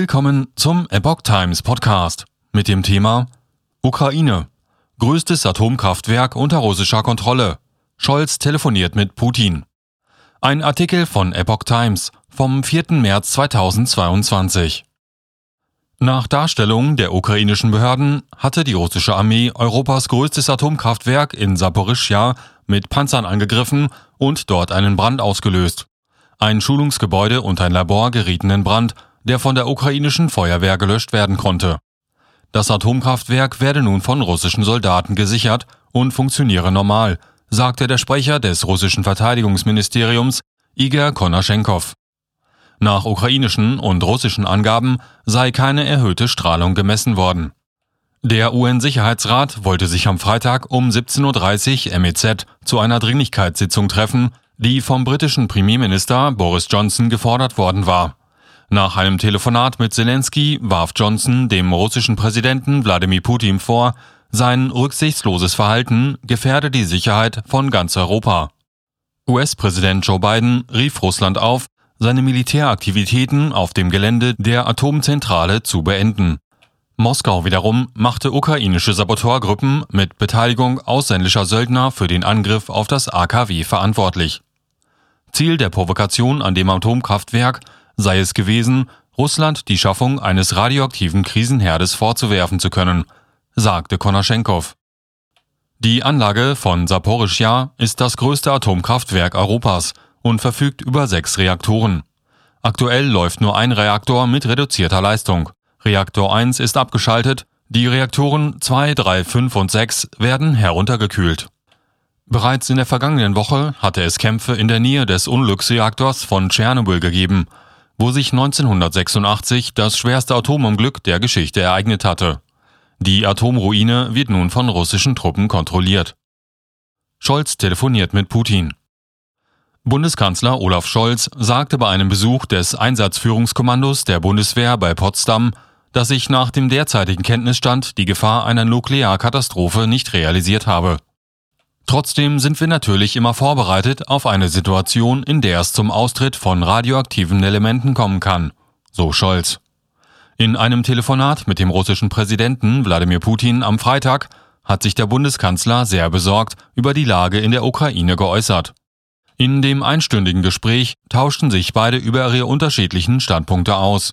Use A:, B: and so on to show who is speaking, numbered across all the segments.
A: Willkommen zum Epoch Times Podcast mit dem Thema Ukraine. Größtes Atomkraftwerk unter russischer Kontrolle. Scholz telefoniert mit Putin. Ein Artikel von Epoch Times vom 4. März 2022. Nach Darstellung der ukrainischen Behörden hatte die russische Armee Europas größtes Atomkraftwerk in Saporischja mit Panzern angegriffen und dort einen Brand ausgelöst. Ein Schulungsgebäude und ein Labor gerieten in Brand der von der ukrainischen Feuerwehr gelöscht werden konnte. Das Atomkraftwerk werde nun von russischen Soldaten gesichert und funktioniere normal, sagte der Sprecher des russischen Verteidigungsministeriums Igor Konaschenkov. Nach ukrainischen und russischen Angaben sei keine erhöhte Strahlung gemessen worden. Der UN-Sicherheitsrat wollte sich am Freitag um 17.30 Uhr MEZ zu einer Dringlichkeitssitzung treffen, die vom britischen Premierminister Boris Johnson gefordert worden war. Nach einem Telefonat mit Zelensky warf Johnson dem russischen Präsidenten Wladimir Putin vor, sein rücksichtsloses Verhalten gefährde die Sicherheit von ganz Europa. US-Präsident Joe Biden rief Russland auf, seine Militäraktivitäten auf dem Gelände der Atomzentrale zu beenden. Moskau wiederum machte ukrainische Saboteurgruppen mit Beteiligung ausländischer Söldner für den Angriff auf das AKW verantwortlich. Ziel der Provokation an dem Atomkraftwerk sei es gewesen, Russland die Schaffung eines radioaktiven Krisenherdes vorzuwerfen zu können, sagte Konaschenkov. Die Anlage von Saporischja ist das größte Atomkraftwerk Europas und verfügt über sechs Reaktoren. Aktuell läuft nur ein Reaktor mit reduzierter Leistung. Reaktor 1 ist abgeschaltet, die Reaktoren 2, 3, 5 und 6 werden heruntergekühlt. Bereits in der vergangenen Woche hatte es Kämpfe in der Nähe des Unglücksreaktors von Tschernobyl gegeben, wo sich 1986 das schwerste Atomunglück der Geschichte ereignet hatte. Die Atomruine wird nun von russischen Truppen kontrolliert. Scholz telefoniert mit Putin. Bundeskanzler Olaf Scholz sagte bei einem Besuch des Einsatzführungskommandos der Bundeswehr bei Potsdam, dass sich nach dem derzeitigen Kenntnisstand die Gefahr einer Nuklearkatastrophe nicht realisiert habe. Trotzdem sind wir natürlich immer vorbereitet auf eine Situation, in der es zum Austritt von radioaktiven Elementen kommen kann, so Scholz. In einem Telefonat mit dem russischen Präsidenten Wladimir Putin am Freitag hat sich der Bundeskanzler sehr besorgt über die Lage in der Ukraine geäußert. In dem einstündigen Gespräch tauschten sich beide über ihre unterschiedlichen Standpunkte aus,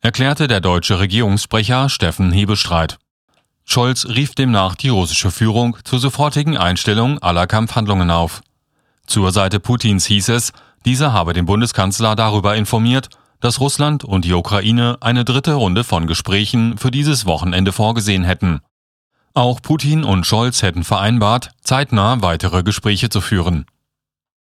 A: erklärte der deutsche Regierungssprecher Steffen Hebestreit. Scholz rief demnach die russische Führung zur sofortigen Einstellung aller Kampfhandlungen auf. Zur Seite Putins hieß es, dieser habe den Bundeskanzler darüber informiert, dass Russland und die Ukraine eine dritte Runde von Gesprächen für dieses Wochenende vorgesehen hätten. Auch Putin und Scholz hätten vereinbart, zeitnah weitere Gespräche zu führen.